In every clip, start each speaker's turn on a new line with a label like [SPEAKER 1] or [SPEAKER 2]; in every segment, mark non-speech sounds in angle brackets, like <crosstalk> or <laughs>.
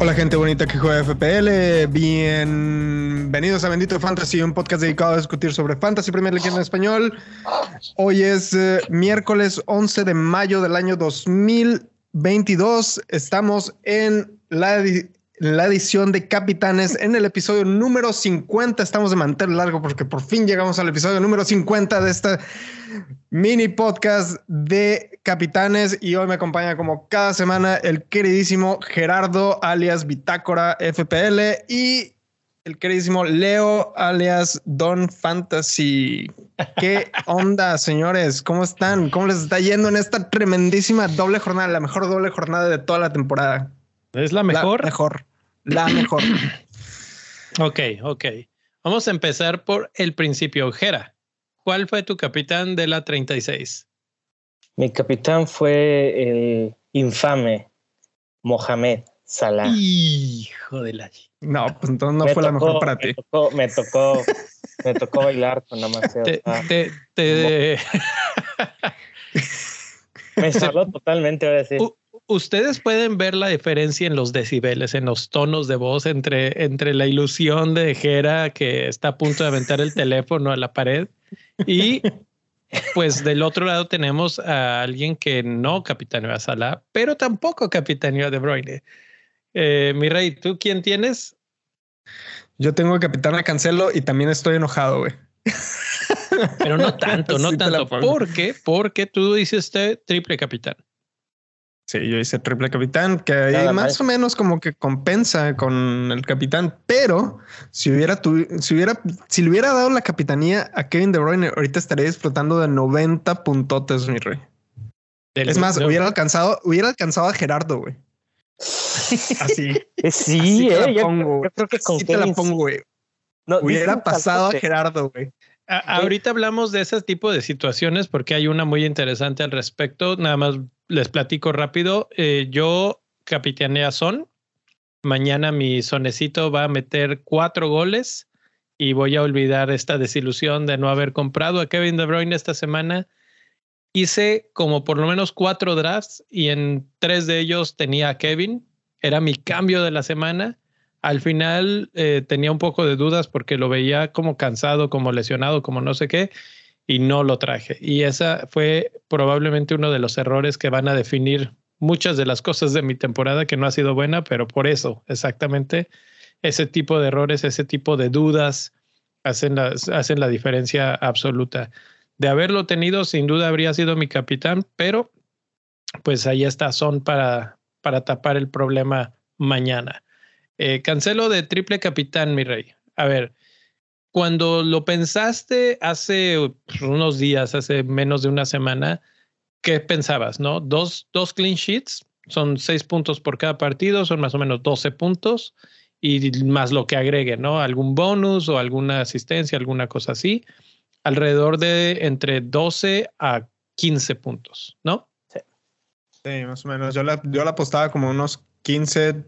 [SPEAKER 1] Hola gente bonita que juega FPL, bienvenidos a Bendito Fantasy, un podcast dedicado a discutir sobre Fantasy Premier League en español. Hoy es eh, miércoles 11 de mayo del año 2022, estamos en la, la edición de Capitanes en el episodio número 50, estamos de mantel largo porque por fin llegamos al episodio número 50 de esta mini podcast de Capitanes y hoy me acompaña como cada semana el queridísimo Gerardo alias Bitácora FPL y el queridísimo Leo alias Don Fantasy. ¿Qué onda, señores? ¿Cómo están? ¿Cómo les está yendo en esta tremendísima doble jornada, la mejor doble jornada de toda la temporada?
[SPEAKER 2] ¿Es la mejor?
[SPEAKER 1] La mejor. La mejor. <coughs>
[SPEAKER 2] Ok, ok. Vamos a empezar por el principio. Jera, ¿cuál fue tu capitán de la 36?
[SPEAKER 3] Mi capitán fue el infame Mohamed Salah.
[SPEAKER 2] Hijo de la...
[SPEAKER 1] No, pues entonces no
[SPEAKER 3] Me
[SPEAKER 1] fue la mejor para
[SPEAKER 3] me
[SPEAKER 1] ti.
[SPEAKER 3] Tocó, me tocó, me tocó bailar con la Maceo.
[SPEAKER 2] Te, te- te-
[SPEAKER 3] Me saló totalmente, ahora sí.
[SPEAKER 2] U- Ustedes pueden ver la diferencia en los decibeles, en los tonos de voz entre, entre la ilusión de Jera que está a punto de aventar el teléfono a la pared y pues del otro lado tenemos a alguien que no capitaneó a Salah, pero tampoco capitaneó a De Bruyne. Eh, mi rey, ¿tú quién tienes?
[SPEAKER 1] Yo tengo que capitán a Cancelo y también estoy enojado, güey.
[SPEAKER 2] Pero no <laughs> tanto, no
[SPEAKER 1] Sí
[SPEAKER 2] tanto. ¿Por qué? Porque tú hiciste triple capitán.
[SPEAKER 1] Sí, yo hice triple capitán, que ahí
[SPEAKER 3] Nada
[SPEAKER 1] más o menos como que compensa con el capitán, pero si hubiera, tu- si hubiera, si le hubiera dado la capitanía a Kevin De Bruyne, ahorita estaría disfrutando de 90 puntotes, mi rey.
[SPEAKER 2] Del-
[SPEAKER 1] Es más,
[SPEAKER 2] de-
[SPEAKER 1] hubiera alcanzado, hubiera alcanzado a Gerardo, güey. <laughs> Así.
[SPEAKER 3] Eh,
[SPEAKER 1] así
[SPEAKER 3] Sí,
[SPEAKER 1] te
[SPEAKER 3] eh,
[SPEAKER 1] la
[SPEAKER 3] yo,
[SPEAKER 1] pongo,
[SPEAKER 3] yo creo que con
[SPEAKER 1] Así te la pongo, güey.
[SPEAKER 3] no,
[SPEAKER 1] Hubiera pasado a. Gerardo, güey.
[SPEAKER 2] A- ahorita hablamos de ese tipo de situaciones porque hay una muy interesante al respecto. Nada más les platico rápido. Eh, yo capitaneé a Son. Mañana mi sonecito va a meter cuatro goles y voy a olvidar esta desilusión de no haber comprado a Kevin De Bruyne esta semana. Hice como por lo menos cuatro drafts y en tres de ellos tenía a Kevin. Era mi cambio de la semana. Al final eh, tenía un poco de dudas porque lo veía como cansado, como lesionado, como no sé qué, y no lo traje. Y esa fue probablemente uno de los errores que van a definir muchas de las cosas de mi temporada que no ha sido buena, pero por eso, exactamente, ese tipo de errores, ese tipo de dudas hacen la, hacen la diferencia absoluta. De haberlo tenido, sin duda habría sido mi capitán, pero pues ahí está, son para, para tapar el problema mañana. Eh, cancelo de triple capitán, mi rey. A ver, cuando lo pensaste hace pues, unos días, hace menos de una semana, ¿qué pensabas? ¿No? Dos, dos clean sheets, son seis puntos por cada partido, son más o menos 12 puntos y más lo que agregue, ¿no? Algún bonus o alguna asistencia, alguna cosa así, alrededor de entre 12 a 15 puntos, ¿no?
[SPEAKER 1] Sí, más o menos. Yo la, yo la apostaba como unos 15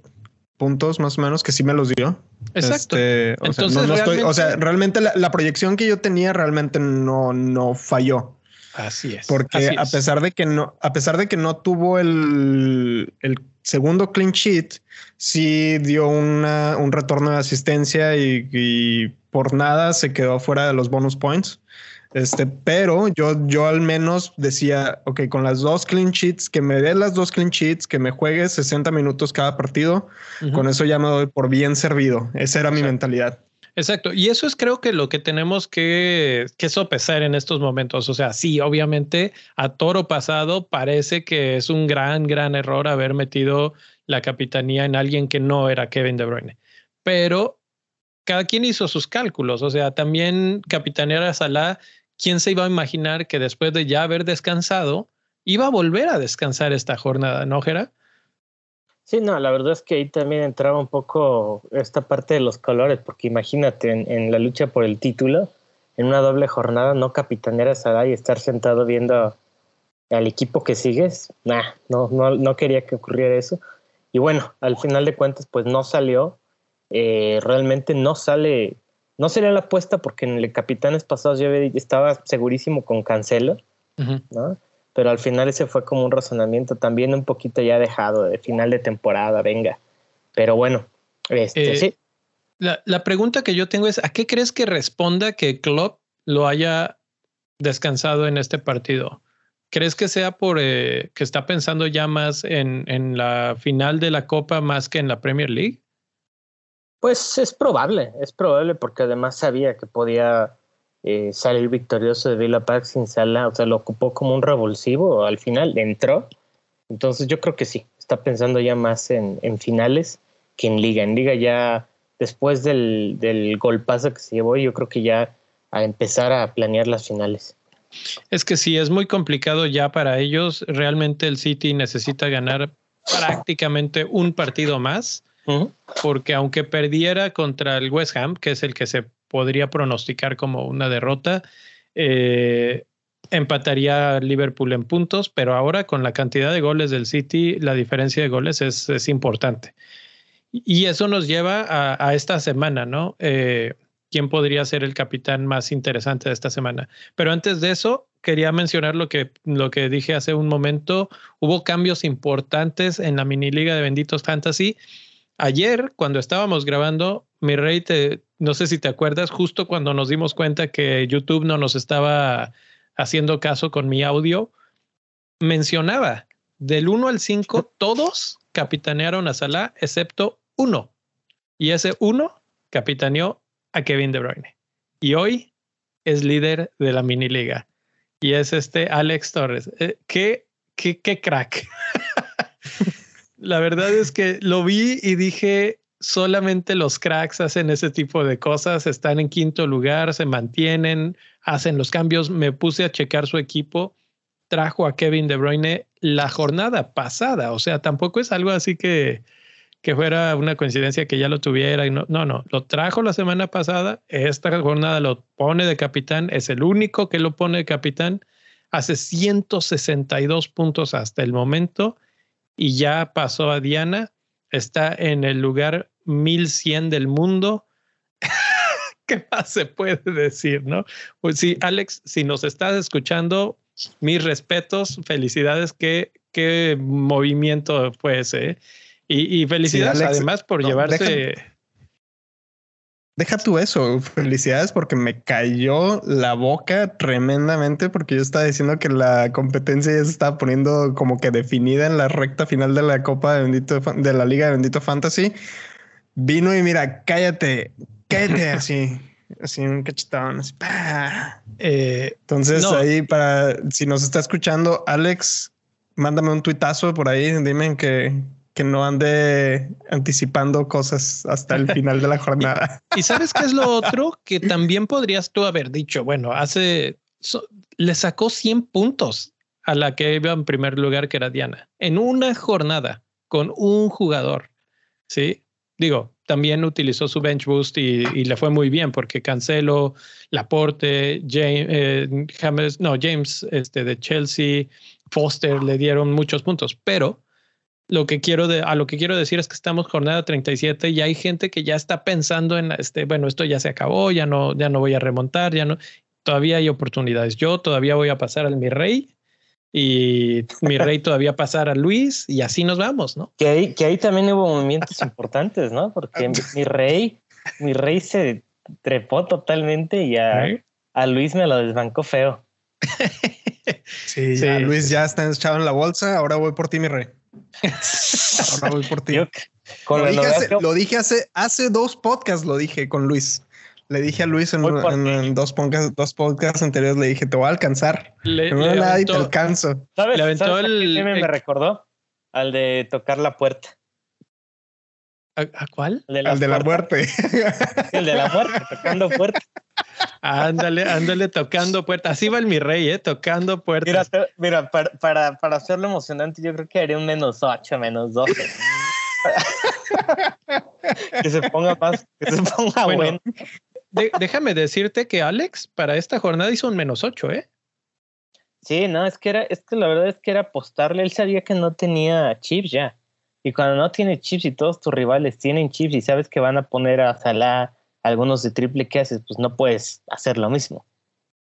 [SPEAKER 1] puntos más o menos que sí me los dio.
[SPEAKER 2] Exacto.
[SPEAKER 1] Este, o, sea,
[SPEAKER 2] Entonces,
[SPEAKER 1] no- no estoy- o sea,
[SPEAKER 2] realmente-
[SPEAKER 1] la, la proyección que yo tenía realmente no, no falló.
[SPEAKER 2] Así es.
[SPEAKER 1] Porque
[SPEAKER 2] así
[SPEAKER 1] a
[SPEAKER 2] es.
[SPEAKER 1] pesar de que no, a pesar de que no tuvo el, el segundo clean sheet, sí dio una, un retorno de asistencia y, y por nada se quedó fuera de los bonus points. Este, pero yo, yo al menos decía, ok, con las dos clean sheets, que me dé las dos clean sheets, que me juegue 60 minutos cada partido, con eso ya me doy por bien servido. Esa era mi mentalidad.
[SPEAKER 2] Exacto. Y eso es creo que lo que tenemos que, que sopesar en estos momentos. O sea, sí, obviamente a toro pasado parece que es un gran, gran error haber metido la capitanía en alguien que no era Kevin De Bruyne. Pero cada quien hizo sus cálculos. O sea, también capitanear a ¿quién se iba a imaginar que después de ya haber descansado, iba a volver a descansar esta jornada, ¿no, Jera?
[SPEAKER 3] Sí, no, la verdad es que ahí también entraba un poco esta parte de los colores, porque imagínate en, la lucha por el título, en una doble jornada, no capitanear a y estar sentado viendo al equipo que sigues, nah, no, no, no quería que ocurriera eso. Y bueno, al final de cuentas, pues no salió, eh, realmente no sale No sería la apuesta porque en el Capitanes pasados yo estaba segurísimo con Cancelo, ¿no? Pero al final ese fue como un razonamiento también un poquito ya dejado de final de temporada, venga. Pero bueno, este,
[SPEAKER 2] eh,
[SPEAKER 3] sí.
[SPEAKER 2] La, la, pregunta que yo tengo es, ¿a qué crees que responda que Klopp lo haya descansado en este partido? ¿Crees que sea por eh, que está pensando ya más en, en la final de la Copa más que en la Premier League?
[SPEAKER 3] Pues es probable, es probable porque además sabía que podía eh, salir victorioso de Villa Park sin sala, o sea, lo ocupó como un revulsivo, al final entró, entonces yo creo que sí, está pensando ya más en, finales que en liga, en liga ya después del, del golpazo que se llevó, yo creo que ya a empezar a planear las finales.
[SPEAKER 2] Es que sí, es muy complicado ya para ellos, realmente el City necesita ganar prácticamente un partido más porque aunque perdiera contra el West Ham, que es el que se podría pronosticar como una derrota, eh, empataría Liverpool en puntos, pero ahora con la cantidad de goles del City, la diferencia de goles es, importante. Y eso nos lleva a, esta semana, ¿no? Eh, ¿Quién podría ser el capitán más interesante de esta semana? Pero antes de eso, quería mencionar lo que, lo que dije hace un momento. Hubo cambios importantes en la mini liga de Benditos Fantasy Ayer, cuando estábamos grabando, mi rey, te, no sé si te acuerdas, justo cuando nos dimos cuenta que YouTube no nos estaba haciendo caso con mi audio, mencionaba del 1 al 5, todos capitanearon a Salah excepto uno. Y ese uno capitaneó a Kevin De Bruyne. Y hoy es líder de la mini liga. Y es este Alex Torres. Eh, qué, qué, qué crack. <laughs> La verdad es que lo vi y dije, solamente los cracks hacen ese tipo de cosas, están en quinto lugar, se mantienen, hacen los cambios. Me puse a checar su equipo, trajo a Kevin De Bruyne la jornada pasada, o sea, tampoco es algo así que, que fuera una coincidencia que ya lo tuviera. no, no, no, lo trajo la semana pasada, esta jornada lo pone de capitán, es el único que lo pone de capitán, hace 162 puntos hasta el momento y ya pasó a Diana, está en el lugar 1100 del mundo. <laughs> ¿Qué más se puede decir, no? Pues sí, Alex, si nos estás escuchando, mis respetos, felicidades, qué, qué movimiento fue ese. ¿eh? Y, y, felicidades además por llevarse
[SPEAKER 1] Deja tú eso, felicidades porque me cayó la boca tremendamente porque yo estaba diciendo que la competencia ya se estaba poniendo como que definida en la recta final de la Copa de Bendito de la Liga de Bendito Fantasy. Vino y mira, cállate, cállate <laughs> así, así un cachetón, así, eh, Entonces ahí para si nos está escuchando Alex, mándame un tuitazo por ahí, dime que que no ande anticipando cosas hasta el final de la <laughs> jornada.
[SPEAKER 2] y, sabes qué es lo otro que también podrías tú haber dicho, bueno, hace le sacó 100 puntos a la que iba en primer lugar que era Diana en una jornada con un jugador. Sí, digo, también utilizó su bench boost y, le fue muy bien porque Cancelo, Laporte, James, eh, James, no, James este, de Chelsea, Foster le dieron muchos puntos, pero lo que quiero de, a lo que quiero decir es que estamos jornada 37 y hay gente que ya está pensando en este, bueno, esto ya se acabó, ya no, ya no voy a remontar, ya no, todavía hay oportunidades. Yo todavía voy a pasar al mi rey y mi rey <laughs> todavía pasar a Luis y así nos vamos, ¿no?
[SPEAKER 3] Que ahí, que ahí también hubo movimientos <laughs> importantes, ¿no? Porque mi rey, mi rey se trepó totalmente y a, a Luis me lo desbancó feo. <laughs>
[SPEAKER 1] Sí, sí. Luis ya está echado en la bolsa, ahora voy por ti, mi rey. Ahora voy por ti. lo, dije hace, hace, dos podcasts, lo dije con Luis. Le dije a Luis en, dos, podcasts, dos podcasts anteriores, le dije, te voy a alcanzar. Le, le te alcanzo.
[SPEAKER 3] ¿Sabes? Le aventó el, me recordó? Al de tocar la puerta.
[SPEAKER 2] ¿A, cuál?
[SPEAKER 1] Al de la muerte. <laughs>
[SPEAKER 3] el de la muerte, tocando puerta.
[SPEAKER 2] Ándale, ándale, tocando puertas. Así va el mi rey, ¿eh? Tocando puertas.
[SPEAKER 3] Mira, mira para, para, para, hacerlo emocionante, yo creo que haría un menos 8, menos 12. que se ponga más, que se ponga bueno.
[SPEAKER 2] déjame decirte que Alex para esta jornada hizo un menos 8, ¿eh?
[SPEAKER 3] Sí, no, es que era, es que la verdad es que era apostarle. Él sabía que no tenía chips ya. Y cuando no tiene chips y todos tus rivales tienen chips y sabes que van a poner a Salah, algunos de triple que haces, pues no puedes hacer lo mismo.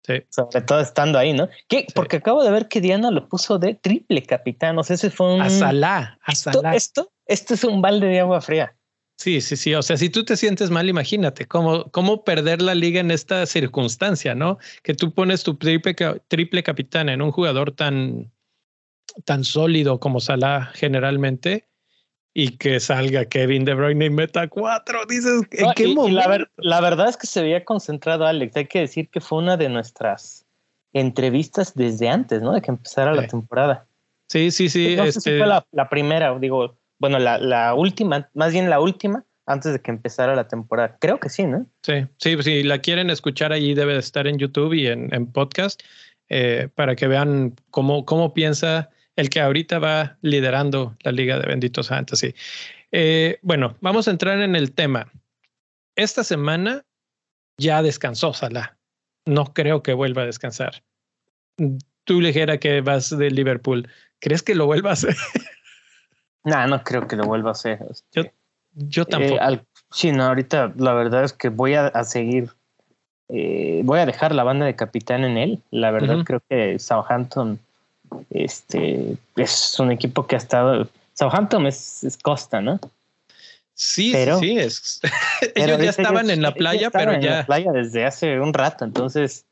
[SPEAKER 2] Sí.
[SPEAKER 3] Sobre todo estando ahí, ¿no? ¿Qué? Porque acabo de ver que Diana lo puso de triple capitán. O sea, ese fue un.
[SPEAKER 2] A Salah, a
[SPEAKER 3] esto,
[SPEAKER 2] Salah.
[SPEAKER 3] esto, esto es un balde de agua fría.
[SPEAKER 2] Sí, sí, sí. O sea, si tú te sientes mal, imagínate cómo, cómo perder la liga en esta circunstancia, ¿no? Que tú pones tu triple, triple capitán en un jugador tan, tan sólido como Salah generalmente y que salga Kevin De Bruyne y meta cuatro. Dices, ¿en
[SPEAKER 3] No,
[SPEAKER 2] qué
[SPEAKER 3] y- y
[SPEAKER 2] momento?
[SPEAKER 3] la, ver- la verdad es que se había concentrado Alex. Hay que decir que fue una de nuestras entrevistas desde antes, ¿no? De que empezara la
[SPEAKER 2] Sí.
[SPEAKER 3] temporada.
[SPEAKER 2] Sí, sí, sí.
[SPEAKER 3] no sé si
[SPEAKER 2] este,
[SPEAKER 3] fue la, la primera, digo, bueno, la, la última, más bien la última, antes de que empezara la temporada. Creo que sí, ¿no?
[SPEAKER 2] Sí, sí, si la quieren escuchar allí debe de estar en YouTube y en, en podcast eh, para que vean cómo, cómo piensa el que ahorita va liderando la Liga de Benditos Fantasy. Eh, bueno, vamos a entrar en el tema. Esta semana ya descansó Salah. No creo que vuelva a descansar. Tú ligera que vas de Liverpool. ¿Crees que lo vuelva a hacer? <laughs>
[SPEAKER 3] No, no creo que lo vuelva a hacer. Este,
[SPEAKER 2] Yo tampoco.
[SPEAKER 3] eh, al- sí, no, ahorita la verdad es que voy a, a seguir, eh, voy a dejar la banda de capitán en él. La verdad creo que Southampton este, es un equipo que ha estado... Southampton es, es Costa, ¿no?
[SPEAKER 2] sí,
[SPEAKER 3] pero-
[SPEAKER 2] sí. Es, <laughs> ellos ya estaban en la playa,
[SPEAKER 3] estaban
[SPEAKER 2] pero
[SPEAKER 3] en
[SPEAKER 2] ya...
[SPEAKER 3] la playa desde hace un rato, entonces...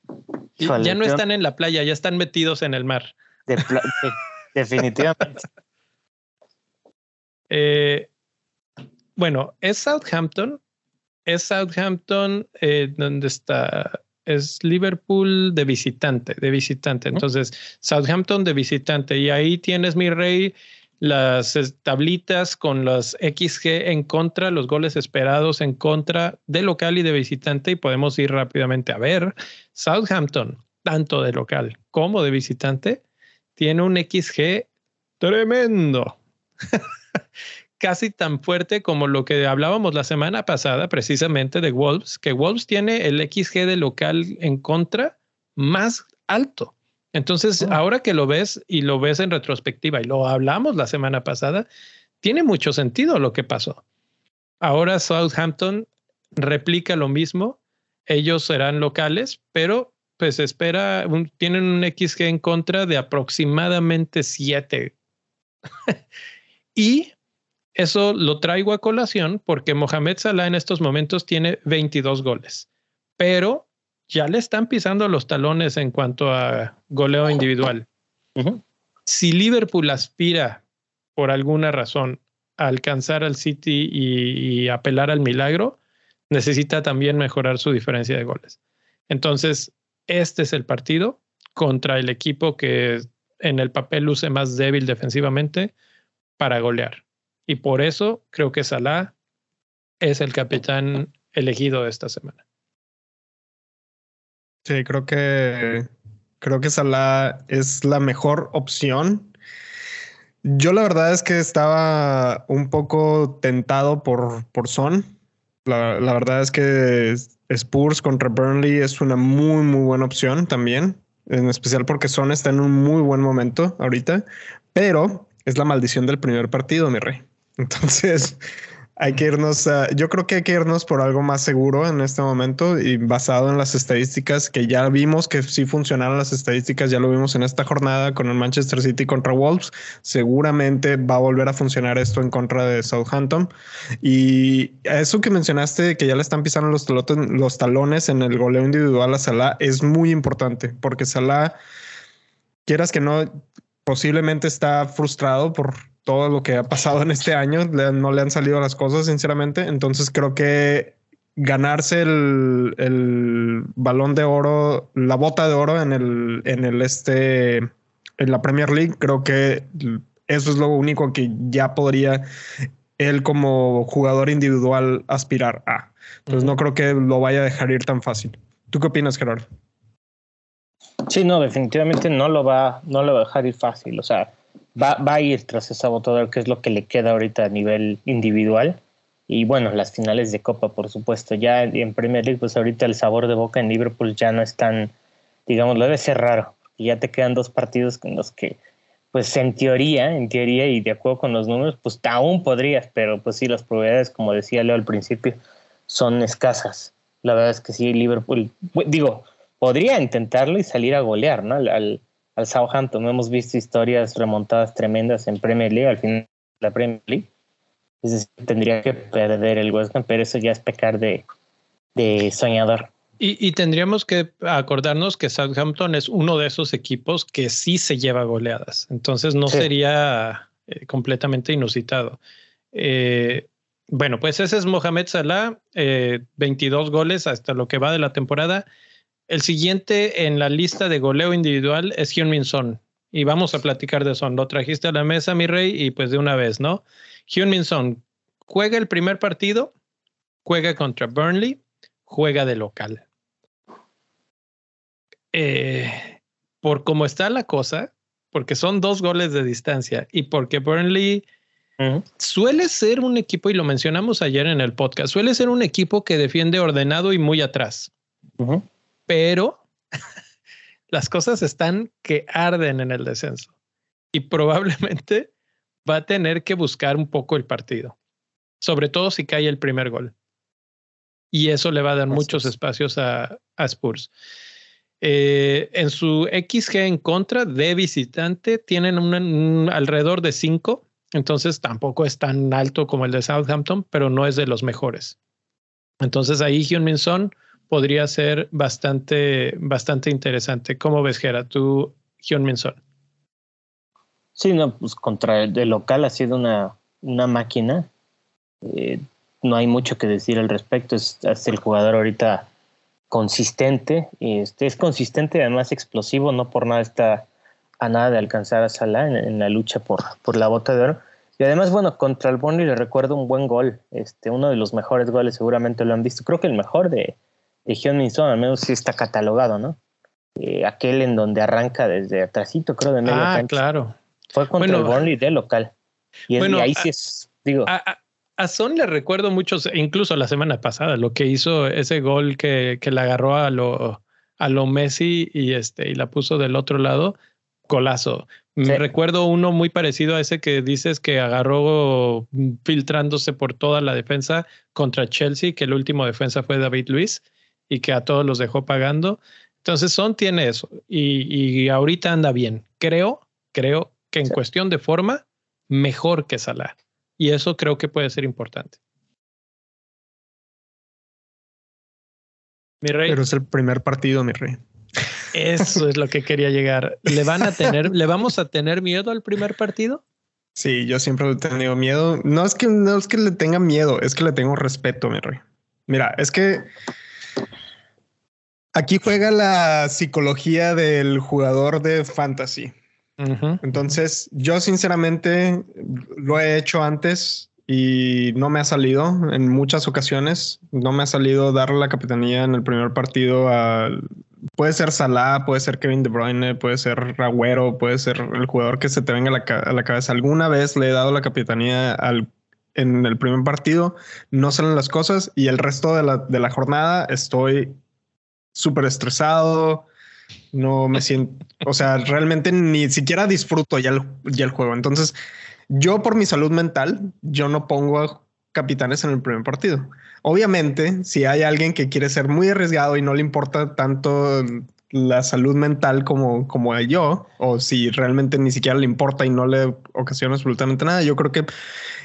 [SPEAKER 3] Híjole,
[SPEAKER 2] ya no están en la playa, ya están metidos en el mar.
[SPEAKER 3] de pla- <laughs> de- definitivamente.
[SPEAKER 2] Eh, bueno, es Southampton. Es Southampton, eh, donde está. Es Liverpool de visitante, de visitante. Entonces, Southampton de visitante. Y ahí tienes, mi rey, las tablitas con los XG en contra, los goles esperados en contra de local y de visitante. Y podemos ir rápidamente a ver. Southampton, tanto de local como de visitante, tiene un XG tremendo. <laughs> Casi tan fuerte como lo que hablábamos la semana pasada, precisamente de Wolves, que Wolves tiene el XG de local en contra más alto. Entonces,
[SPEAKER 3] Oh.
[SPEAKER 2] ahora que lo ves y lo ves en retrospectiva y lo hablamos la semana pasada, tiene mucho sentido lo que pasó. Ahora Southampton replica lo mismo. Ellos serán locales, pero pues espera, un- tienen un XG en contra de aproximadamente 7. <laughs> y eso lo traigo a colación porque Mohamed Salah en estos momentos tiene 22 goles, pero ya le están pisando los talones en cuanto a goleo individual. Si Liverpool aspira por alguna razón a alcanzar al City y, y apelar al milagro, necesita también mejorar su diferencia de goles. Entonces, este es el partido contra el equipo que en el papel luce más débil defensivamente para golear. Y por eso creo que Salah es el capitán elegido esta semana.
[SPEAKER 1] Sí, creo que creo que Salah es la mejor opción. Yo la verdad es que estaba un poco tentado por, por Son. La, la verdad es que Spurs contra Burnley es una muy, muy buena opción también. En especial porque Son está en un muy buen momento ahorita. Pero es la maldición del primer partido, mi rey. Entonces, hay que irnos yo creo que hay que irnos por algo más seguro en este momento y basado en las estadísticas que ya vimos que sí funcionaron las estadísticas, ya lo vimos en esta jornada con el Manchester City contra Wolves, seguramente va a volver a funcionar esto en contra de Southampton. Y eso que mencionaste que ya le están pisando los, talotes, los talones en el goleo individual a Salah es muy importante porque Salah quieras que no posiblemente está frustrado por todo lo que ha pasado en este año. Le, no le han salido las cosas, sinceramente. Entonces creo que ganarse el, el, balón de oro, la bota de oro en el, en el este, en la Premier League, creo que eso es lo único que ya podría él como jugador individual aspirar a. Entonces uh -huh. no creo que lo vaya a dejar ir tan fácil. ¿Tú qué opinas, Gerardo?
[SPEAKER 3] Sí, no, definitivamente no lo va, no lo va a dejar ir fácil. O sea, va, va a ir tras esa botadora, que es lo que le queda ahorita a nivel individual. Y bueno, las finales de Copa, por supuesto. Ya en Premier League, pues ahorita el sabor de boca en Liverpool ya no es tan, digamos, debe ser raro. Y ya te quedan dos partidos en los que, pues en teoría, en teoría y de acuerdo con los números, pues aún podrías, pero pues sí, las probabilidades, como decía Leo al principio, son escasas. La verdad es que sí, Liverpool, digo, podría intentarlo y salir a golear, ¿no? Al, Southampton. Hemos visto historias remontadas tremendas en Premier League, al final de la Premier League. Es tendría que perder el West Ham, pero eso ya es pecar de, de soñador.
[SPEAKER 2] Y, tendríamos que acordarnos que Southampton es uno de esos equipos que sí se lleva goleadas. Entonces no sería eh, completamente inusitado. Eh, bueno, pues ese es Mohamed Salah, 22 eh, goles hasta lo que va de la temporada. El siguiente en la lista de goleo individual es Hyun-Min Son. Y vamos a platicar de Son. Lo trajiste a la mesa, mi rey, y pues de una vez, ¿no? Hyun-Min Son juega el primer partido, juega contra Burnley, juega de local. Eh, por cómo está la cosa, porque son dos goles de distancia y porque Burnley suele ser un equipo, y lo mencionamos ayer en el podcast, suele ser un equipo que defiende ordenado y muy atrás. Pero <laughs> las cosas están que arden en el descenso y probablemente va a tener que buscar un poco el partido, sobre todo si cae el primer gol. Y eso le va a dar muchos espacios a, a Spurs. Eh, en su XG en contra de visitante tienen un, alrededor de 5, entonces tampoco es tan alto como el de Southampton, pero no es de los mejores. Entonces ahí Hyun-Min Son podría ser bastante, bastante interesante. ¿Cómo ves, Gera, tú, Hyun-Min Son?
[SPEAKER 3] Sí, no, pues contra el de local ha sido una, una máquina. Eh, no hay mucho que decir al respecto. Es, es el jugador ahorita consistente, este, es consistente y además explosivo, no por nada está a nada de alcanzar a Salah en, la lucha por, por la bota de oro. Y además, bueno, contra el Burnley le recuerdo un buen gol, este, uno de los mejores goles, seguramente lo han visto, creo que el mejor de, de Hyun Min al menos sí está catalogado, ¿no? Eh, aquel en donde arranca desde atrásito, creo, de medio
[SPEAKER 2] Ah, claro.
[SPEAKER 3] Fue contra el Burnley de local. Y, ahí sí es, digo...
[SPEAKER 2] A Son le recuerdo mucho, incluso la semana pasada, lo que hizo ese gol que, que le agarró a lo, a lo Messi y, este, y la puso del otro lado. Golazo. Me recuerdo uno muy parecido a ese que dices que agarró filtrándose por toda la defensa contra Chelsea, que el último defensa fue David Luis y que a todos los dejó pagando. Entonces Son tiene eso y, y ahorita anda bien. Creo, creo que en cuestión de forma, mejor que Salah. Y eso creo que puede ser importante.
[SPEAKER 1] Mi rey. Pero es el primer partido, mi rey.
[SPEAKER 2] Eso es lo que quería llegar. ¿Le van a tener, le vamos a tener miedo al primer partido?
[SPEAKER 1] Sí, yo siempre he tenido miedo. No es que no es que le tenga miedo, es que le tengo respeto, mi rey. Mira, es que aquí juega la psicología del jugador de fantasy. Entonces, yo sinceramente lo he hecho antes y no me ha salido en muchas ocasiones. No me ha salido darle la capitanía en el primer partido a. Puede ser Salah, puede ser Kevin De Bruyne, puede ser Ragüero, puede ser el jugador que se te venga a la, cabeza. Alguna vez le he dado la capitanía al, en el primer partido, no salen las cosas y el resto de la, de la jornada estoy súper estresado, no me siento, o sea, realmente ni siquiera disfruto ya el, juego. Entonces, yo por mi salud mental, yo no pongo a capitanes en el primer partido. Obviamente, si hay alguien que quiere ser muy arriesgado y no le importa tanto la salud mental como, como yo, o si realmente ni siquiera le importa y no le ocasiona absolutamente nada, yo creo que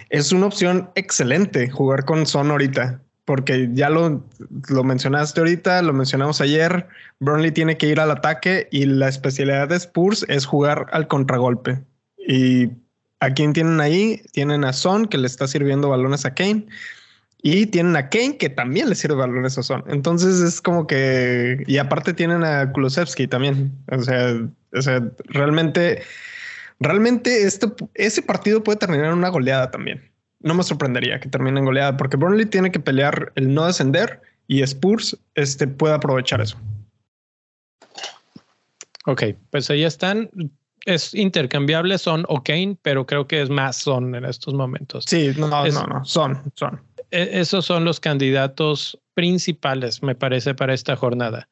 [SPEAKER 1] es una opción excelente jugar con Son ahorita porque ya lo, lo mencionaste ahorita, lo mencionamos ayer, Burnley tiene que ir al ataque y la especialidad de Spurs es jugar al contragolpe. Y a quién tienen ahí, tienen a Son que le está sirviendo balones a Kane y tienen a Kane que también le sirve balones a Son. Entonces es como que, y aparte tienen a Kulusevski también. O sea, o sea realmente, realmente este, ese partido puede terminar en una goleada también no me sorprendería que termine en goleada, porque Burnley tiene que pelear el no descender y Spurs este, puede aprovechar eso.
[SPEAKER 2] Ok, pues ahí están. Es intercambiable, son o Kane, pero creo que es más son en estos momentos.
[SPEAKER 1] Sí, no, no, no, son, son.
[SPEAKER 2] E, esos son los candidatos principales, me parece, para esta jornada.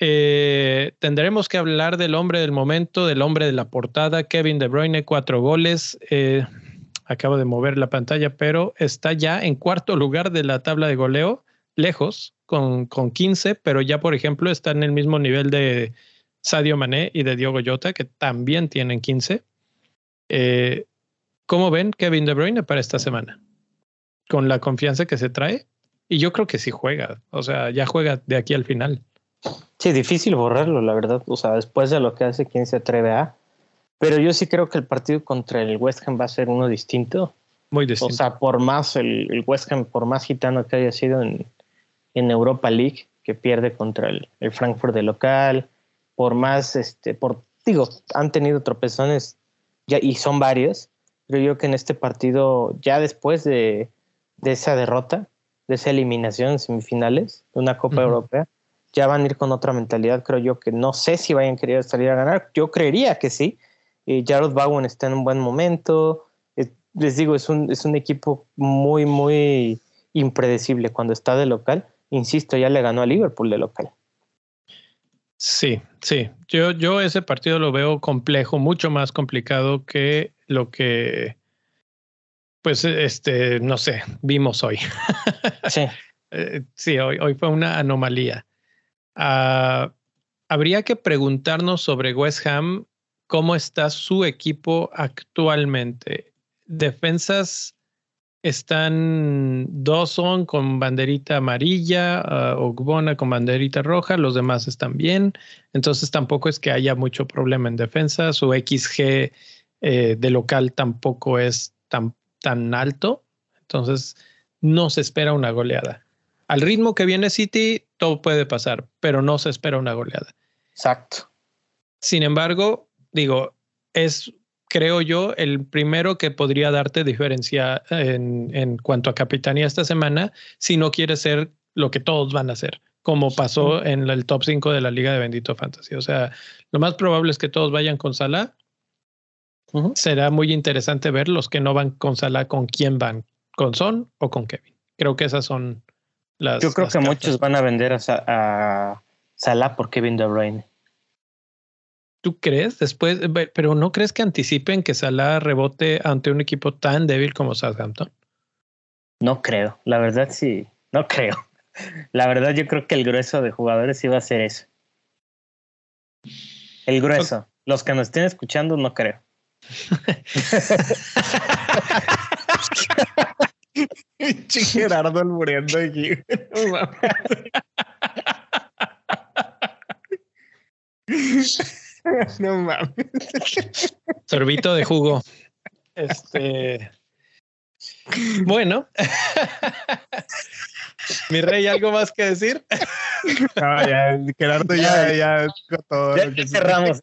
[SPEAKER 2] Eh, tendremos que hablar del hombre del momento, del hombre de la portada, Kevin De Bruyne, cuatro goles. Eh, acabo de mover la pantalla, pero está ya en cuarto lugar de la tabla de goleo, lejos, con, con 15, pero ya, por ejemplo, está en el mismo nivel de Sadio Mané y de Diogo Jota, que también tienen 15. Eh, ¿Cómo ven Kevin De Bruyne para esta semana? Con la confianza que se trae. Y yo creo que sí juega. O sea, ya juega de aquí al final.
[SPEAKER 3] Sí, difícil borrarlo, la verdad. O sea, después de lo que hace, ¿quién se atreve a? Pero yo sí creo que el partido contra el West Ham va a ser uno distinto.
[SPEAKER 2] Muy distinto.
[SPEAKER 3] O sea, por más el, West Ham, por más gitano que haya sido en, en Europa League, que pierde contra el, el, Frankfurt de local, por más, este, por, digo, han tenido tropezones ya, y son varios. Creo yo que en este partido, ya después de, de esa derrota, de esa eliminación en semifinales de una Copa Europea, ya van a ir con otra mentalidad, creo yo, que no sé si vayan a querer salir a ganar. Yo creería que sí. Eh, Jared Bowen está en un buen momento. Eh, les digo, es un, es un equipo muy, muy impredecible cuando está de local. Insisto, ya le ganó a Liverpool de local.
[SPEAKER 2] Sí, sí. Yo, yo ese partido lo veo complejo, mucho más complicado que lo que, pues, este, no sé, vimos hoy. <laughs>
[SPEAKER 3] Sí.
[SPEAKER 2] Eh, sí, hoy, hoy fue una anomalía. Uh, habría que preguntarnos sobre West Ham cómo está su equipo actualmente. Defensas están Dawson con banderita amarilla, uh, Ogbona con banderita roja, los demás están bien. Entonces tampoco es que haya mucho problema en defensa. Su XG eh, de local tampoco es tan, tan alto. Entonces no se espera una goleada al ritmo que viene City, todo puede pasar, pero no se espera una goleada.
[SPEAKER 3] Exacto.
[SPEAKER 2] Sin embargo, digo, es, creo yo, el primero que podría darte diferencia en, en cuanto a capitanía esta semana, si no quieres ser lo que todos van a hacer, como pasó en el top 5 de la Liga de Bendito Fantasy. O sea, lo más probable es que todos vayan con Salah. Será muy interesante ver los que no van con Salah, con quién van, con Son o con Kevin. Creo que esas son
[SPEAKER 3] yo creo que muchos van a vender a, a Salah por Kevin De Bruyne.
[SPEAKER 2] ¿Tú crees? Después, pero ¿no crees que anticipen que Salah rebote ante un equipo tan débil como Southampton?
[SPEAKER 3] No creo, la verdad sí, no creo. La verdad yo creo que el grueso de jugadores iba a ser eso. El grueso. Los que nos estén escuchando no creo.
[SPEAKER 1] Gerardo muriendo aquí. <laughs> <laughs> No mames.
[SPEAKER 2] Sorbito de jugo. Este. Bueno. Mi rey, ¿algo más que decir?
[SPEAKER 1] No, ya, Gerardo ya, ya, todo.
[SPEAKER 3] Ya que cerramos.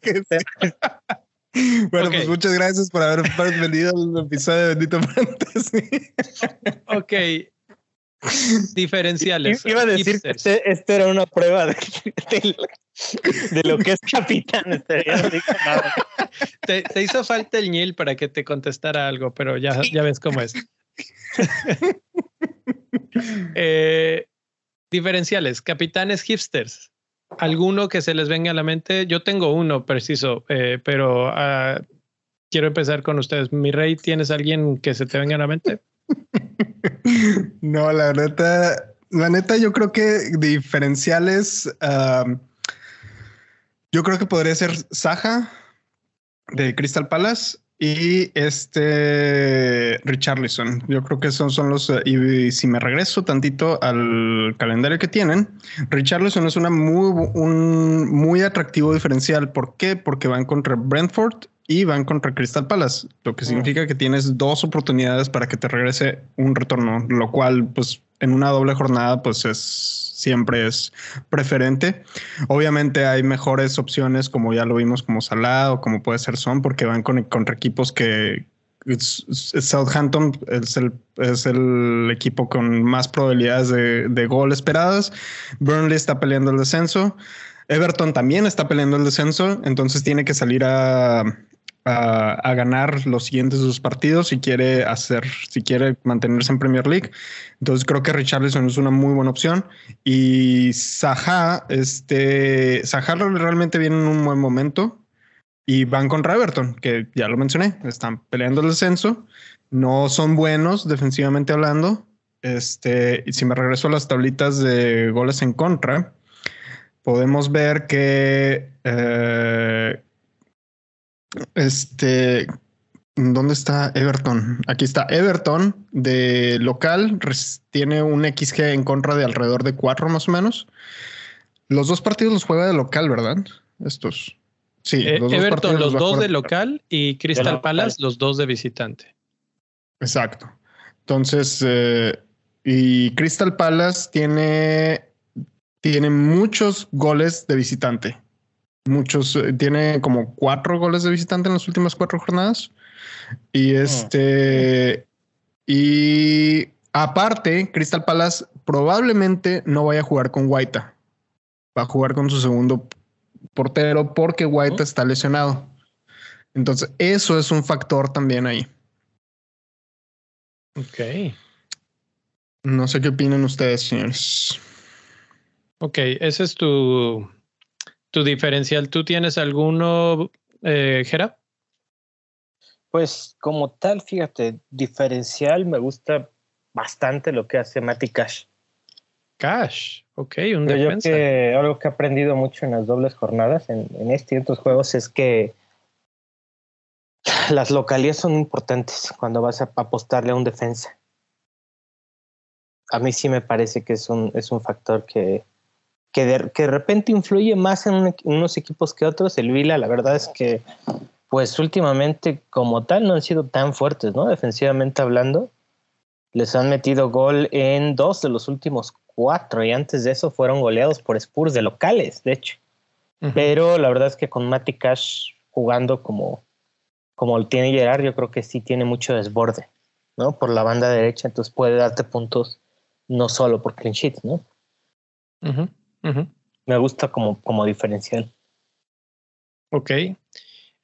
[SPEAKER 1] Bueno, pues muchas gracias por haber venido al episodio de Bendito Fantasy.
[SPEAKER 2] ok. <laughs> Diferenciales.
[SPEAKER 3] Iba a decir que este, esto era una prueba de, de, lo que es capitán. Este,
[SPEAKER 2] te, te, hizo falta el ñil para que te contestara algo, pero ya, ya ves cómo es. eh, diferenciales, capitanes hipsters alguno que se les venga a la mente. Yo tengo uno preciso, eh, pero uh, quiero empezar con ustedes. Mi rey, ¿tienes alguien que se te venga a la mente? <laughs>
[SPEAKER 1] no, la neta, la neta, yo creo que diferenciales. Yo creo que podría ser Saja de Crystal Palace y este Richarlison. Yo creo que esos son los. Y si me regreso tantito al calendario que tienen, Richarlison es una muy, un muy atractivo diferencial. ¿Por qué? Porque van contra Brentford y van contra Crystal Palace, lo que significa que tienes dos oportunidades para que te regrese un retorno, lo cual, pues, en una doble jornada, pues es siempre es preferente. Obviamente hay mejores opciones, como ya lo vimos, como Salah o como puede ser Son, porque van con, contra equipos que Southampton es el, es el equipo con más probabilidades de, de gol esperadas. Burnley está peleando el descenso. Everton también está peleando el descenso, entonces tiene que salir a, a, ganar los siguientes dos partidos si quiere hacer, si quiere mantenerse en Premier League. Entonces creo que Richarlison es una muy buena opción. Y Saha, este, Saha realmente viene en un buen momento y van contra Everton, que ya lo mencioné, están peleando el descenso. no son buenos defensivamente hablando. Este, y si me regreso a las tablitas de goles en contra, podemos ver que eh, este, ¿dónde está Everton? Aquí está Everton de local, tiene un XG en contra de alrededor de cuatro más o menos. Los dos partidos los juega de local, ¿verdad? Estos.
[SPEAKER 2] Sí, eh, los Everton, los, dos de local y Crystal Palace, los dos de visitante.
[SPEAKER 1] Exacto. Entonces, eh, y Crystal Palace tiene, tiene muchos goles de visitante. Muchos, eh, tiene como cuatro goles de visitante en las últimas cuatro jornadas. Y ah. este, y aparte, Crystal Palace probablemente no vaya a jugar con Guaita. Va a jugar con su segundo portero porque Guaita está lesionado. Entonces, eso es un factor también ahí.
[SPEAKER 2] Ok.
[SPEAKER 1] No sé qué opinan ustedes, señores.
[SPEAKER 2] Ok, ese es tu, tu diferencial. ¿Tú tienes alguno, eh?
[SPEAKER 3] Pues como tal, fíjate, diferencial me gusta bastante lo que hace Matty Cash.
[SPEAKER 2] Cash, ok, un defensa.
[SPEAKER 3] que algo que he aprendido mucho en las dobles jornadas, en, en este y otros juegos, es que <laughs> las localidades son importantes cuando vas a apostarle a un defensa a mí sí me parece que es un, es un factor que, que, de, que de repente influye más en, unos equipos que otros. El Vila, la verdad es que, pues últimamente como tal no han sido tan fuertes, ¿no? Defensivamente hablando. Les han metido gol en dos de los últimos cuatro y antes de eso fueron goleados por Spurs de locales, de hecho. Pero la verdad es que con Matty Cash jugando como, como tiene Gerard, yo creo que sí tiene mucho desborde, ¿no? Por la banda derecha, entonces puede darte puntos no solo por clean sheet, ¿no? Me gusta como, como diferencial.
[SPEAKER 2] Ok.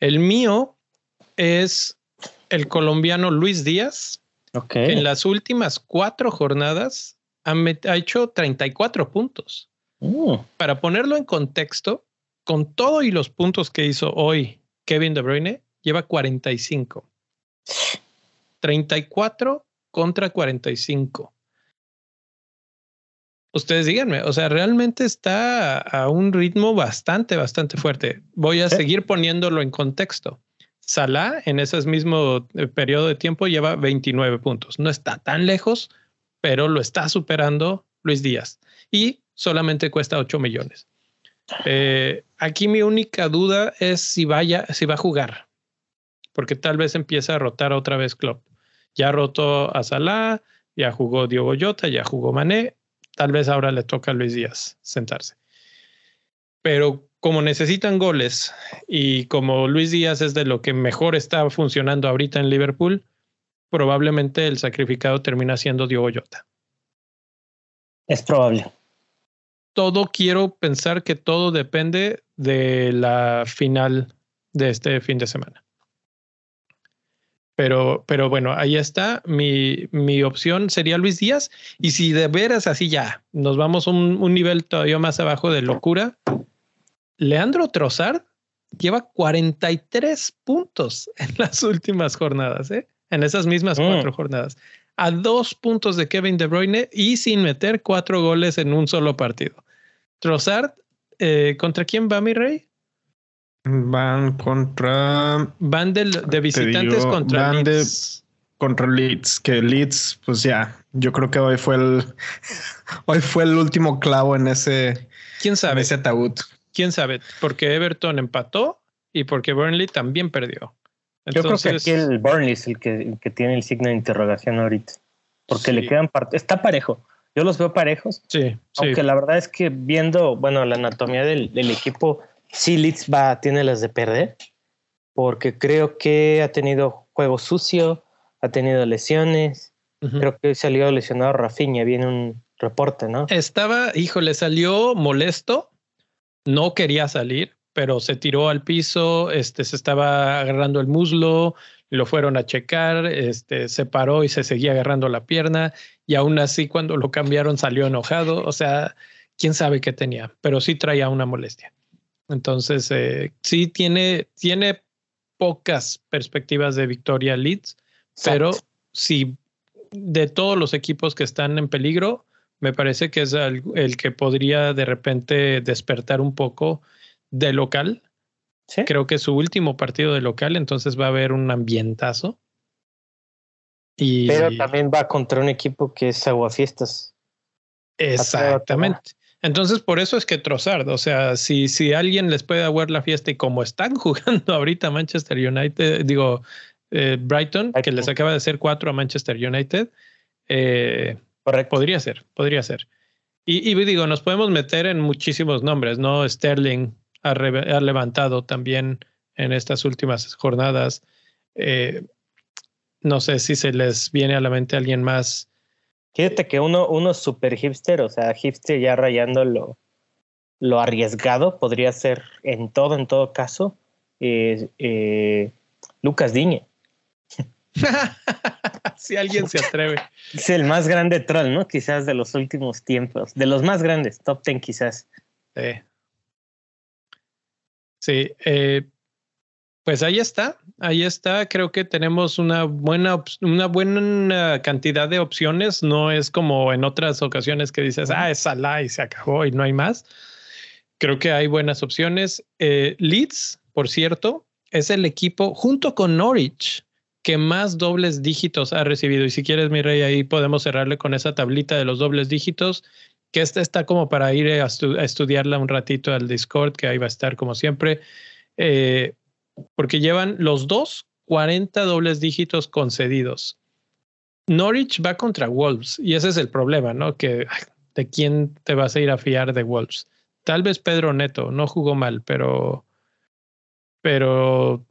[SPEAKER 2] El mío es el colombiano Luis Díaz.
[SPEAKER 3] Ok.
[SPEAKER 2] en las últimas cuatro jornadas ha, ha hecho 34 puntos. Mm. Para ponerlo en contexto, con todo y los puntos que hizo hoy Kevin De Bruyne, lleva 45. 34 contra 45 ustedes díganme, o sea, realmente está a un ritmo bastante, bastante fuerte. Voy a seguir poniéndolo en contexto. Salah en ese mismo eh, periodo de tiempo lleva 29 puntos. No está tan lejos, pero lo está superando Luis Díaz y solamente cuesta 8 millones. Eh, aquí mi única duda es si vaya, si va a jugar, porque tal vez empieza a rotar otra vez Klopp. Ya rotó a Salah, ya jugó Diogo Jota, ya jugó Mané. Tal vez ahora le toca a Luis Díaz sentarse. Pero como necesitan goles y como Luis Díaz es de lo que mejor está funcionando ahorita en Liverpool, probablemente el sacrificado termina siendo Diogo Jota.
[SPEAKER 3] Es probable.
[SPEAKER 2] Todo quiero pensar que todo depende de la final de este fin de semana. Pero, pero bueno, ahí está. Mi, mi opción sería Luis Díaz. Y si de veras así ya nos vamos un, un nivel todavía más abajo de locura, Leandro Trossard lleva 43 puntos en <laughs> las últimas jornadas, ¿eh? en esas mismas mm. cuatro jornadas, a dos puntos de Kevin De Bruyne y sin meter cuatro goles en un solo partido. Trossard, eh, ¿contra quién va mi rey?
[SPEAKER 1] Van contra.
[SPEAKER 2] Van de visitantes contra Leeds.
[SPEAKER 1] contra Leeds, que Leeds, pues ya, yo creo que hoy fue el <laughs> hoy fue el último clavo en ese,
[SPEAKER 2] ¿Quién sabe?
[SPEAKER 1] ese ataúd.
[SPEAKER 2] Quién sabe, porque Everton empató y porque Burnley también perdió.
[SPEAKER 3] yo creo que aquí el Burnley es el que, que tiene el signo de interrogación ahorita. Porque le quedan partes. Está parejo. Yo los veo parejos.
[SPEAKER 2] Sí.
[SPEAKER 3] Aunque la verdad es que viendo, bueno, la anatomía del, del equipo, sí Leeds va, tiene las de perder, porque creo que ha tenido juego sucio, ha tenido lesiones. Creo que salió lesionado Rafinha, viene un reporte, ¿no?
[SPEAKER 2] Estaba, hijo, le salió molesto, no quería salir, pero se tiró al piso, este, se estaba agarrando el muslo, lo fueron a checar, este, se paró y se seguía agarrando la pierna, y aún así cuando lo cambiaron salió enojado, o sea, quién sabe qué tenía, pero sí traía una molestia. Entonces, eh, sí tiene, tiene pocas perspectivas de victoria Leeds, pero si de todos los equipos que están en peligro, me parece que es el, el que podría de repente despertar un poco de local.
[SPEAKER 3] ¿Sí?
[SPEAKER 2] Creo que es su último partido de local, entonces va a haber un ambientazo. Y
[SPEAKER 3] Pero también va contra un equipo que es Aguafiestas.
[SPEAKER 2] exactamente. Entonces, por eso es que Trossard, o sea, si, si alguien les puede aguar la fiesta y como están <laughs> jugando ahorita Manchester United, digo, eh, Brighton, que les acaba de hacer cuatro a Manchester United, eh,
[SPEAKER 3] Correcto.
[SPEAKER 2] podría ser, podría ser. Y, y digo, nos podemos meter en muchísimos nombres, ¿no? Sterling ha, re- ha levantado también en estas últimas jornadas. Eh, no sé si se les viene a la mente alguien más.
[SPEAKER 3] Fíjate que uno, uno super hipster, o sea, hipster ya rayando lo, lo arriesgado, podría ser en todo, en todo caso, eh, eh, Lucas Diñe. <laughs>
[SPEAKER 2] si alguien se atreve.
[SPEAKER 3] Es el más grande troll, ¿no? Quizás de los últimos tiempos. De los más grandes, top ten quizás.
[SPEAKER 2] Sí. Sí, eh, pues ahí está, ahí está. Creo que tenemos una buena, una buena cantidad de opciones. No es como en otras ocasiones que dices, ah, es Salah y se acabó y no hay más. Creo que hay buenas opciones. Eh, Leeds, por cierto, es el equipo junto con Norwich que más dobles dígitos ha recibido. Y si quieres, mi rey, ahí podemos cerrarle con esa tablita de los dobles dígitos que esta está como para ir a, estu- a estudiarla un ratito al Discord, que ahí va a estar como siempre, eh, porque llevan los dos 40 dobles dígitos concedidos. Norwich va contra Wolves y ese es el problema, ¿no? Que de quién te vas a ir a fiar de Wolves. Tal vez Pedro Neto no jugó mal, pero pero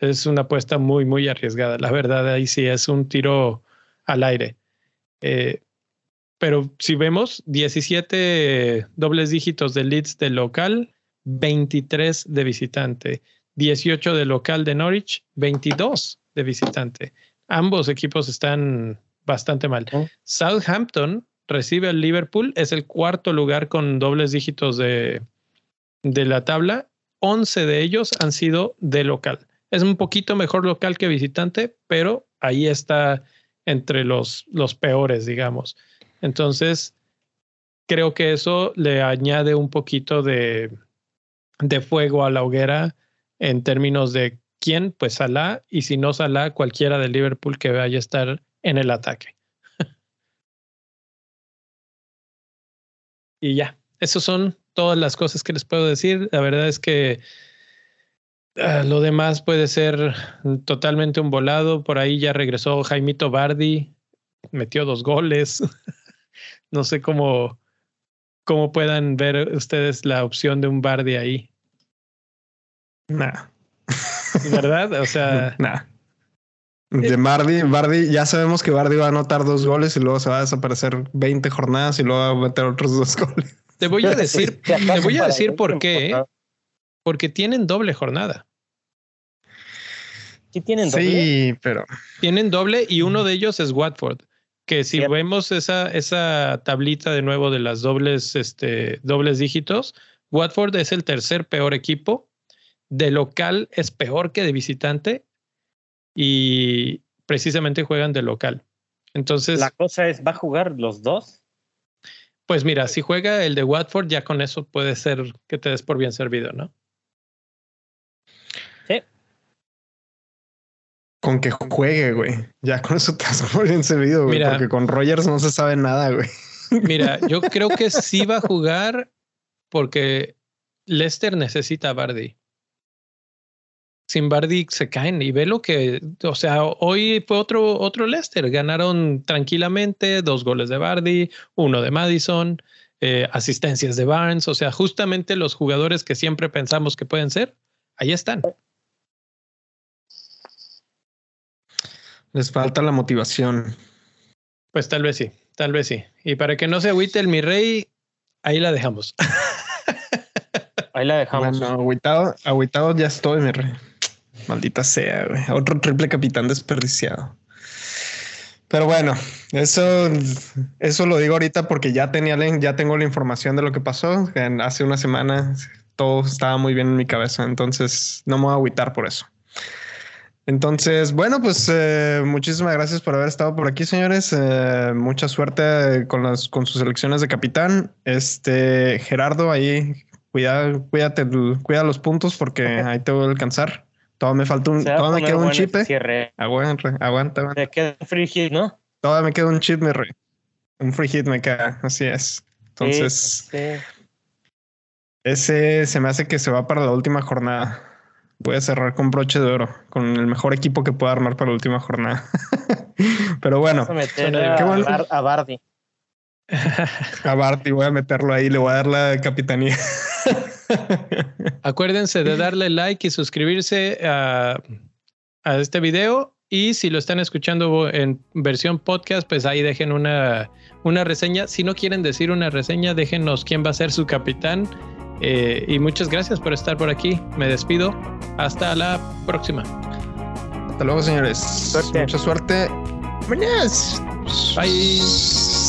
[SPEAKER 2] es una apuesta muy muy arriesgada. La verdad ahí sí es un tiro al aire. Eh, pero si vemos 17 dobles dígitos de Leeds de local, 23 de visitante, 18 de local de Norwich, 22 de visitante. Ambos equipos están bastante mal. Southampton recibe al Liverpool, es el cuarto lugar con dobles dígitos de, de la tabla. 11 de ellos han sido de local. Es un poquito mejor local que visitante, pero ahí está entre los, los peores, digamos. Entonces, creo que eso le añade un poquito de, de fuego a la hoguera en términos de quién, pues Salah, y si no Salah, cualquiera de Liverpool que vaya a estar en el ataque. <laughs> y ya, esas son todas las cosas que les puedo decir. La verdad es que uh, lo demás puede ser totalmente un volado. Por ahí ya regresó Jaimito Bardi, metió dos goles. <laughs> no sé cómo, cómo puedan ver ustedes la opción de un Bardi ahí.
[SPEAKER 1] Nah.
[SPEAKER 2] ¿Verdad? O sea, <laughs>
[SPEAKER 1] nah. De Bardi, Bardi, ya sabemos que Bardi va a anotar dos goles y luego se va a desaparecer 20 jornadas y luego va a meter otros dos goles.
[SPEAKER 2] te voy a <laughs> decir, te voy a decir por qué. ¿eh? Porque tienen doble jornada.
[SPEAKER 3] ¿Sí tienen doble?
[SPEAKER 1] Sí, pero
[SPEAKER 2] Tienen doble y uno de ellos es Watford. Que si
[SPEAKER 3] Cierto.
[SPEAKER 2] vemos esa, esa tablita de nuevo de las dobles, este, dobles dígitos, Watford es el tercer peor equipo. De local es peor que de visitante. Y precisamente juegan de local. Entonces,
[SPEAKER 3] La cosa es, ¿va a jugar los dos?
[SPEAKER 2] pues mira, si juega el de Watford, ya con eso puede ser que te des por bien servido, ¿no?
[SPEAKER 3] Sí.
[SPEAKER 1] con que juegue, güey. Ya con eso te has por bien servido, güey.
[SPEAKER 2] Mira.
[SPEAKER 1] Porque con Rogers no se sabe nada, güey.
[SPEAKER 2] Mira, <laughs> yo creo que sí va a jugar porque Leicester necesita a Bardi. Sin Bardi se caen y ve lo que, o sea, hoy fue otro, otro Leicester. Ganaron tranquilamente dos goles de Bardi, uno de Madison, eh, asistencias de Barnes. O sea, justamente los jugadores que siempre pensamos que pueden ser, ahí están.
[SPEAKER 1] Les falta la motivación.
[SPEAKER 2] Pues tal vez sí, tal vez sí. Y para que no se agüite el mi rey, ahí la dejamos. <laughs>
[SPEAKER 3] Ahí la dejamos.
[SPEAKER 1] Bueno, agüitado, agüitado ya estoy, mi rey. Maldita sea, güey. Otro triple capitán desperdiciado. Pero bueno, eso, eso lo digo ahorita porque ya tenía ya tengo la información de lo que pasó. En- hace una semana todo estaba muy bien en mi cabeza, entonces no me voy a agüitar por eso. Entonces, bueno, pues eh, muchísimas gracias por haber estado por aquí, señores. Eh, mucha suerte con las con sus elecciones de capitán. Este Gerardo, ahí cuida, cuídate, cuida los puntos porque ahí te voy a alcanzar. Todavía me falta un, todavía me queda un chip. Eh. Aguanta, aguanta.
[SPEAKER 3] Me queda un free hit, ¿no?
[SPEAKER 1] Todavía me queda un chip, me re. Un free hit me queda, así es. Entonces, ese se me hace que se va para la última jornada. Voy a cerrar con broche de oro, con el mejor equipo que pueda armar para la última jornada. <laughs> Pero bueno,
[SPEAKER 3] a, meter a, a Bardi.
[SPEAKER 1] A Bardi, voy a meterlo ahí, le voy a dar la capitanía. <laughs> <laughs>
[SPEAKER 2] Acuérdense de darle like y suscribirse a, a, este video. Y si lo están escuchando en versión podcast, pues ahí dejen una, una reseña. Si no quieren decir una reseña, déjenos quién va a ser su capitán eh, y muchas gracias por estar por aquí. Me despido. Hasta la próxima.
[SPEAKER 1] Hasta luego, señores. Mucha suerte.
[SPEAKER 2] Bye.